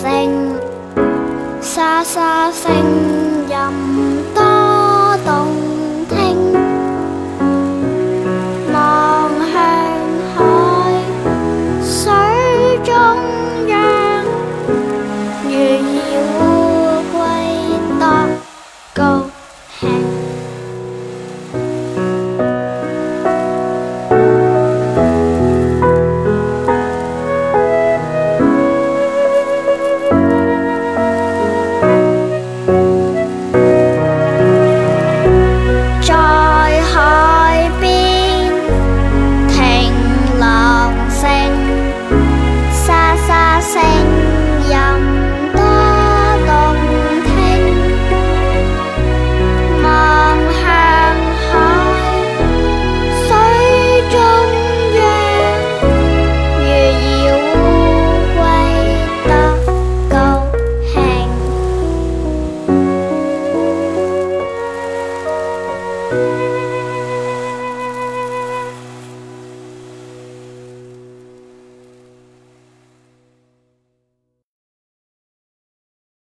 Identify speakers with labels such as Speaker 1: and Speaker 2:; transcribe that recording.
Speaker 1: 聲，沙沙聲，任多。